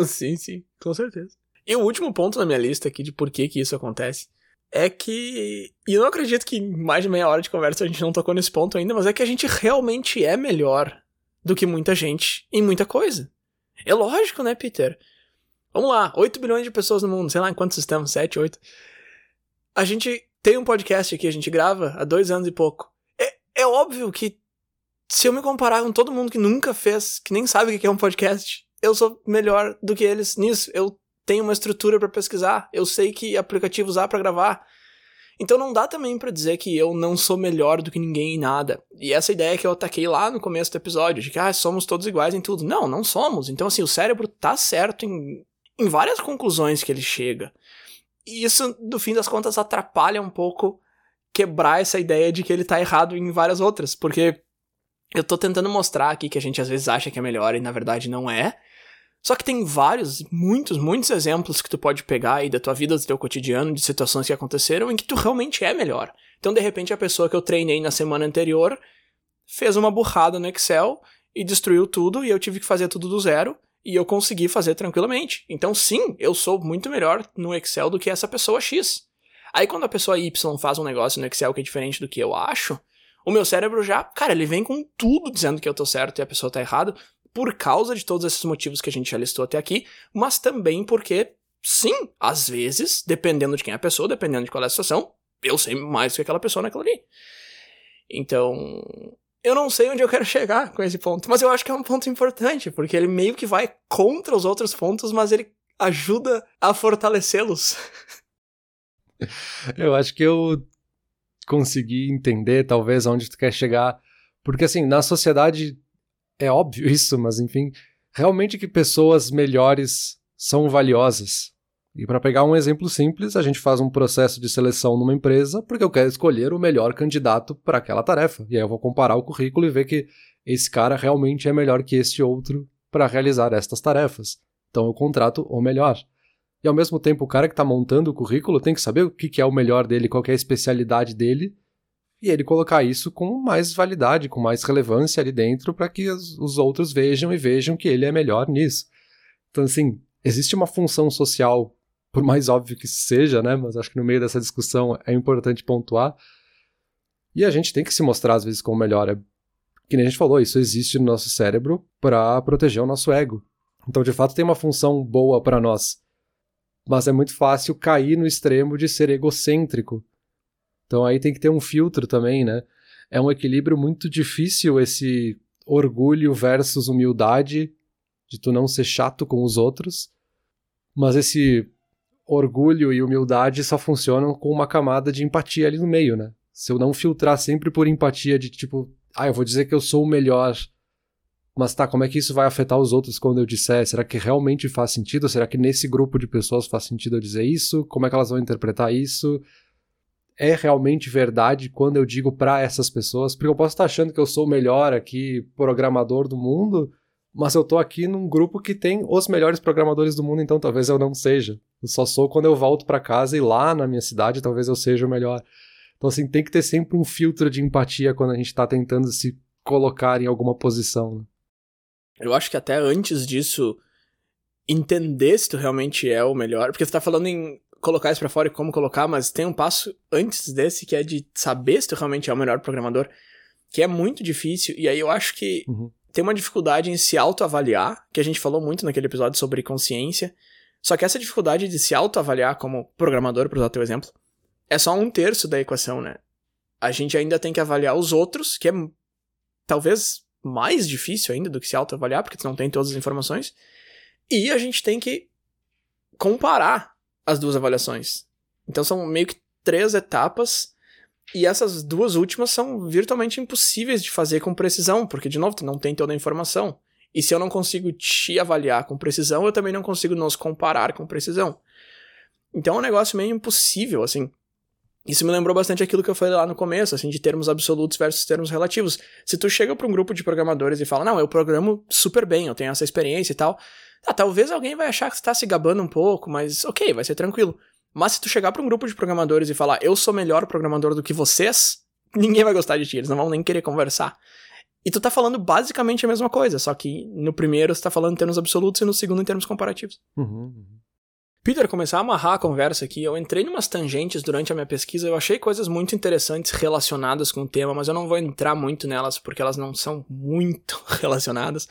Sim, sim, com certeza. E o último ponto na minha lista aqui de por que que isso acontece é que. E eu não acredito que mais de meia hora de conversa a gente não tocou nesse ponto ainda, mas é que a gente realmente é melhor do que muita gente em muita coisa. É lógico, né, Peter? Vamos lá, 8 bilhões de pessoas no mundo, sei lá em quantos sistemas, 7, 8. A gente tem um podcast aqui, a gente grava há dois anos e pouco. É, é óbvio que se eu me comparar com todo mundo que nunca fez, que nem sabe o que é um podcast, eu sou melhor do que eles nisso. Eu tenho uma estrutura para pesquisar, eu sei que aplicativo usar para gravar. Então não dá também para dizer que eu não sou melhor do que ninguém em nada. E essa ideia que eu ataquei lá no começo do episódio, de que ah, somos todos iguais em tudo. Não, não somos. Então assim, o cérebro tá certo em, em várias conclusões que ele chega. E isso, no fim das contas, atrapalha um pouco quebrar essa ideia de que ele tá errado em várias outras, porque eu tô tentando mostrar aqui que a gente às vezes acha que é melhor e na verdade não é. Só que tem vários, muitos, muitos exemplos que tu pode pegar aí da tua vida, do teu cotidiano, de situações que aconteceram em que tu realmente é melhor. Então, de repente, a pessoa que eu treinei na semana anterior fez uma burrada no Excel e destruiu tudo e eu tive que fazer tudo do zero e eu consegui fazer tranquilamente. Então, sim, eu sou muito melhor no Excel do que essa pessoa X. Aí, quando a pessoa Y faz um negócio no Excel que é diferente do que eu acho, o meu cérebro já, cara, ele vem com tudo dizendo que eu tô certo e a pessoa tá errado, por causa de todos esses motivos que a gente já listou até aqui, mas também porque, sim, às vezes, dependendo de quem é a pessoa, dependendo de qual é a situação, eu sei mais do que aquela pessoa naquela ali. Então, eu não sei onde eu quero chegar com esse ponto, mas eu acho que é um ponto importante, porque ele meio que vai contra os outros pontos, mas ele ajuda a fortalecê-los. Eu acho que eu consegui entender, talvez, onde tu quer chegar. Porque, assim, na sociedade é óbvio isso, mas enfim, realmente que pessoas melhores são valiosas. E para pegar um exemplo simples, a gente faz um processo de seleção numa empresa porque eu quero escolher o melhor candidato para aquela tarefa. E aí eu vou comparar o currículo e ver que esse cara realmente é melhor que este outro para realizar estas tarefas. Então eu contrato o melhor. E ao mesmo tempo, o cara que está montando o currículo tem que saber o que, é o melhor dele, qual é a especialidade dele, e ele colocar isso com mais validade, com mais relevância ali dentro, para que os, os outros vejam e vejam que ele é melhor nisso. Então, assim, existe uma função social, por mais óbvio que seja, né? Mas acho que no meio dessa discussão é importante pontuar. E a gente tem que se mostrar, às vezes, como melhor. É, que nem a gente falou, isso existe no nosso cérebro para proteger o nosso ego. Então, de fato, tem uma função boa para nós. Mas é muito fácil cair no extremo de ser egocêntrico então aí tem que ter um filtro também, né? É um equilíbrio muito difícil esse orgulho versus humildade, de tu não ser chato com os outros, mas esse orgulho e humildade só funcionam com uma camada de empatia ali no meio, né? Se eu não filtrar sempre por empatia de tipo, ah, eu vou dizer que eu sou o melhor, mas tá, como é que isso vai afetar os outros quando eu disser? Será que realmente faz sentido? Será que nesse grupo de pessoas faz sentido eu dizer isso? Como é que elas vão interpretar isso? É realmente verdade quando eu digo para essas pessoas, porque eu posso estar achando que eu sou o melhor aqui programador do mundo, mas eu tô aqui num grupo que tem os melhores programadores do mundo, então talvez eu não seja. Eu só sou quando eu volto para casa e lá na minha cidade talvez eu seja o melhor. Então assim, tem que ter sempre um filtro de empatia quando a gente tá tentando se colocar em alguma posição. Né? Eu acho que até antes disso entender se tu realmente é o melhor, porque você tá falando em colocar isso para fora e como colocar, mas tem um passo antes desse que é de saber se tu realmente é o melhor programador, que é muito difícil, e aí eu acho que uhum. tem uma dificuldade em se autoavaliar, que a gente falou muito naquele episódio sobre consciência, só que essa dificuldade de se autoavaliar como programador, para usar teu exemplo, é só um terço da equação, né? A gente ainda tem que avaliar os outros, que é talvez mais difícil ainda do que se autoavaliar, porque tu não tem todas as informações, e a gente tem que comparar as duas avaliações. Então são meio que três etapas e essas duas últimas são virtualmente impossíveis de fazer com precisão, porque de novo tu não tem toda a informação. E se eu não consigo te avaliar com precisão, eu também não consigo nos comparar com precisão. Então é um negócio meio impossível, assim. Isso me lembrou bastante aquilo que eu falei lá no começo, assim, de termos absolutos versus termos relativos. Se tu chega para um grupo de programadores e fala, não, eu programo super bem, eu tenho essa experiência e tal, ah, talvez alguém vai achar que você tá se gabando um pouco, mas ok, vai ser tranquilo. Mas se tu chegar para um grupo de programadores e falar, eu sou melhor programador do que vocês, ninguém vai gostar de ti, eles não vão nem querer conversar. E tu tá falando basicamente a mesma coisa, só que no primeiro você tá falando em termos absolutos e no segundo em termos comparativos. Uhum, uhum. Peter, começar a amarrar a conversa aqui, eu entrei em umas tangentes durante a minha pesquisa, eu achei coisas muito interessantes relacionadas com o tema, mas eu não vou entrar muito nelas porque elas não são muito relacionadas.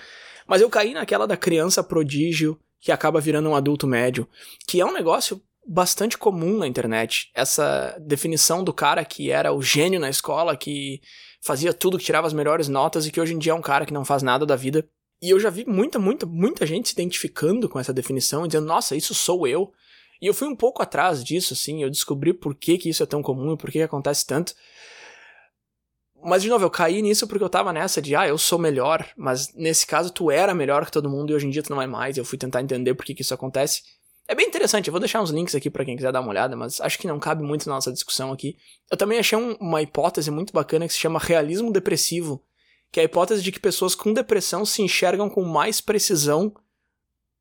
Mas eu caí naquela da criança prodígio que acaba virando um adulto médio, que é um negócio bastante comum na internet. Essa definição do cara que era o gênio na escola, que fazia tudo, que tirava as melhores notas e que hoje em dia é um cara que não faz nada da vida. E eu já vi muita, muita, muita gente se identificando com essa definição e dizendo, nossa, isso sou eu. E eu fui um pouco atrás disso, assim, eu descobri por que, que isso é tão comum e por que, que acontece tanto. Mas, de novo, eu caí nisso porque eu tava nessa de, ah, eu sou melhor, mas nesse caso tu era melhor que todo mundo e hoje em dia tu não é mais. Eu fui tentar entender por que, que isso acontece. É bem interessante, eu vou deixar uns links aqui para quem quiser dar uma olhada, mas acho que não cabe muito na nossa discussão aqui. Eu também achei um, uma hipótese muito bacana que se chama realismo depressivo, que é a hipótese de que pessoas com depressão se enxergam com mais precisão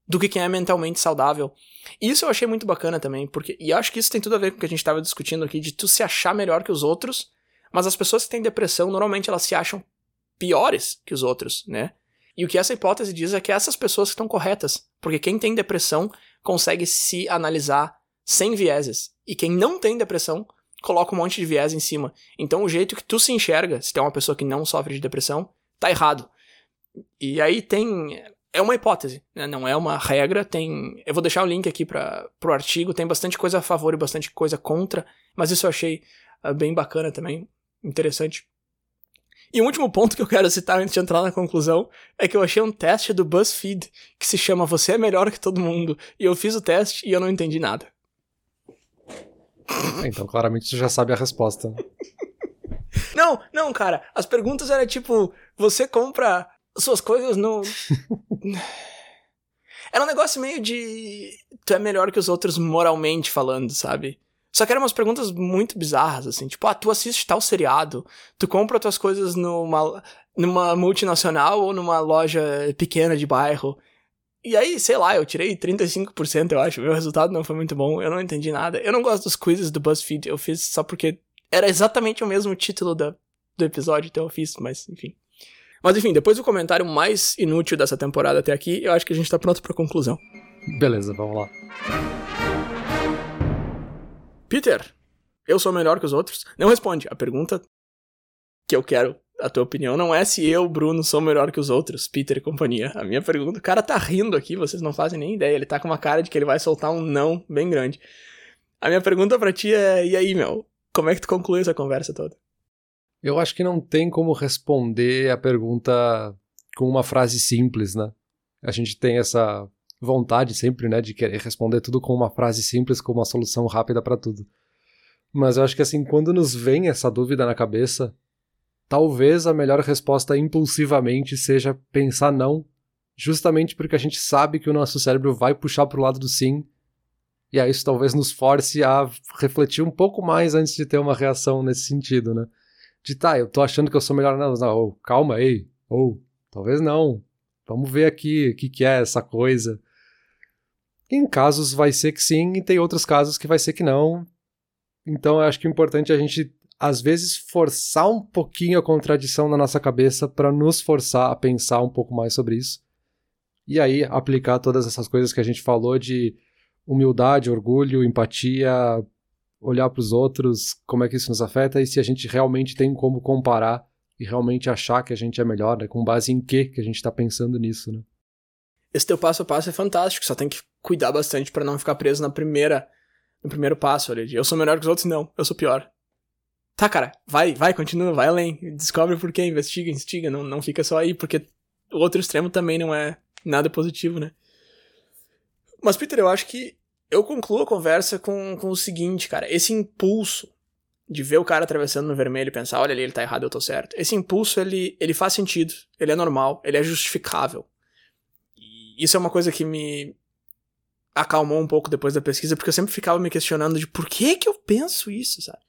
do que quem é mentalmente saudável. E isso eu achei muito bacana também, porque e acho que isso tem tudo a ver com o que a gente estava discutindo aqui de tu se achar melhor que os outros mas as pessoas que têm depressão, normalmente elas se acham piores que os outros, né? E o que essa hipótese diz é que essas pessoas estão corretas, porque quem tem depressão consegue se analisar sem vieses, e quem não tem depressão coloca um monte de viés em cima. Então o jeito que tu se enxerga, se tem uma pessoa que não sofre de depressão, tá errado. E aí tem é uma hipótese, né? não é uma regra. Tem, eu vou deixar o link aqui para pro artigo. Tem bastante coisa a favor e bastante coisa contra, mas isso eu achei uh, bem bacana também interessante. E o último ponto que eu quero citar antes de entrar na conclusão é que eu achei um teste do BuzzFeed que se chama Você é melhor que todo mundo. E eu fiz o teste e eu não entendi nada. É, então, claramente você já sabe a resposta. não, não, cara. As perguntas eram tipo: você compra suas coisas no. Era um negócio meio de. Tu é melhor que os outros moralmente falando, sabe? Só que eram umas perguntas muito bizarras, assim, tipo, ah, tu assiste tal seriado, tu compra tuas coisas numa, numa multinacional ou numa loja pequena de bairro. E aí, sei lá, eu tirei 35%, eu acho. Meu resultado não foi muito bom, eu não entendi nada. Eu não gosto dos quizzes do BuzzFeed, eu fiz só porque era exatamente o mesmo título da, do episódio, então eu fiz, mas enfim. Mas enfim, depois do comentário mais inútil dessa temporada até aqui, eu acho que a gente tá pronto pra conclusão. Beleza, vamos lá. Peter, eu sou melhor que os outros? Não responde. A pergunta que eu quero a tua opinião não é se eu, Bruno, sou melhor que os outros, Peter e companhia. A minha pergunta, o cara tá rindo aqui, vocês não fazem nem ideia. Ele tá com uma cara de que ele vai soltar um não bem grande. A minha pergunta para ti é: e aí, meu? Como é que tu conclui essa conversa toda? Eu acho que não tem como responder a pergunta com uma frase simples, né? A gente tem essa vontade sempre, né, de querer responder tudo com uma frase simples, com uma solução rápida para tudo. Mas eu acho que assim, quando nos vem essa dúvida na cabeça, talvez a melhor resposta impulsivamente seja pensar não, justamente porque a gente sabe que o nosso cérebro vai puxar pro lado do sim, e aí isso talvez nos force a refletir um pouco mais antes de ter uma reação nesse sentido, né? De tá, eu tô achando que eu sou melhor, não, não, oh, calma aí, ou oh, talvez não, vamos ver aqui o que, que é essa coisa. Em casos vai ser que sim, e tem outros casos que vai ser que não. Então eu acho que é importante a gente, às vezes, forçar um pouquinho a contradição na nossa cabeça para nos forçar a pensar um pouco mais sobre isso. E aí aplicar todas essas coisas que a gente falou de humildade, orgulho, empatia, olhar para os outros, como é que isso nos afeta e se a gente realmente tem como comparar e realmente achar que a gente é melhor, né? com base em que que a gente está pensando nisso, né? Esse teu passo a passo é fantástico, só tem que cuidar bastante para não ficar preso na primeira, no primeiro passo ali. De, eu sou melhor que os outros, não, eu sou pior. Tá, cara, vai, vai, continua, vai além, descobre por quê, investiga, investiga, não, não fica só aí, porque o outro extremo também não é nada positivo, né? Mas, Peter, eu acho que eu concluo a conversa com, com o seguinte, cara, esse impulso de ver o cara atravessando no vermelho e pensar, olha ali, ele tá errado, eu tô certo. Esse impulso, ele, ele faz sentido, ele é normal, ele é justificável isso é uma coisa que me acalmou um pouco depois da pesquisa, porque eu sempre ficava me questionando de por que que eu penso isso, sabe?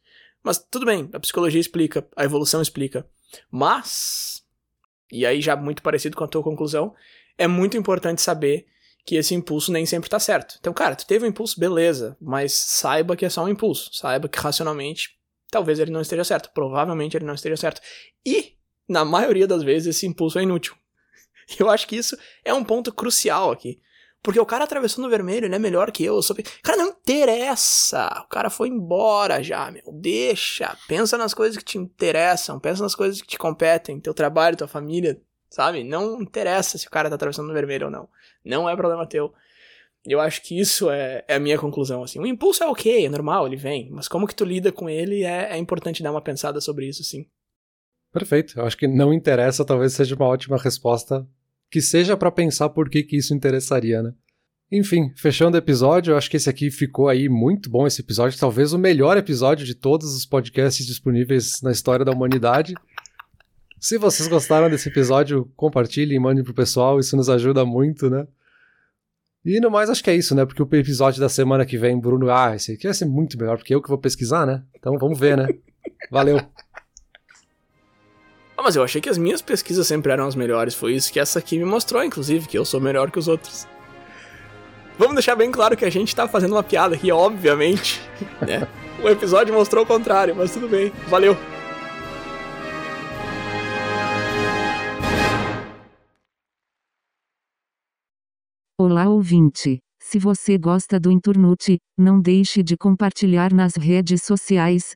Mas tudo bem, a psicologia explica, a evolução explica. Mas, e aí já muito parecido com a tua conclusão, é muito importante saber que esse impulso nem sempre tá certo. Então, cara, tu teve um impulso, beleza, mas saiba que é só um impulso. Saiba que racionalmente talvez ele não esteja certo. Provavelmente ele não esteja certo. E, na maioria das vezes, esse impulso é inútil. Eu acho que isso é um ponto crucial aqui. Porque o cara atravessou no vermelho, ele é melhor que eu. eu sou... Cara, não interessa. O cara foi embora já, meu. Deixa. Pensa nas coisas que te interessam. Pensa nas coisas que te competem. Teu trabalho, tua família. sabe? Não interessa se o cara tá atravessando no vermelho ou não. Não é problema teu. Eu acho que isso é, é, a minha conclusão, assim. O impulso é ok, é normal, ele vem. Mas como que tu lida com ele é, é importante dar uma pensada sobre isso, sim. Perfeito. Eu acho que não interessa talvez seja uma ótima resposta que seja para pensar por que, que isso interessaria, né? Enfim, fechando o episódio, eu acho que esse aqui ficou aí muito bom esse episódio, talvez o melhor episódio de todos os podcasts disponíveis na história da humanidade. Se vocês gostaram desse episódio, compartilhem, mandem pro pessoal, isso nos ajuda muito, né? E no mais, acho que é isso, né? Porque o episódio da semana que vem, Bruno, ah, esse aqui vai ser muito melhor, porque eu que vou pesquisar, né? Então vamos ver, né? Valeu! Mas eu achei que as minhas pesquisas sempre eram as melhores. Foi isso que essa aqui me mostrou, inclusive, que eu sou melhor que os outros. Vamos deixar bem claro que a gente tá fazendo uma piada aqui, obviamente. Né? O episódio mostrou o contrário, mas tudo bem. Valeu! Olá, ouvinte. Se você gosta do Inturnute, não deixe de compartilhar nas redes sociais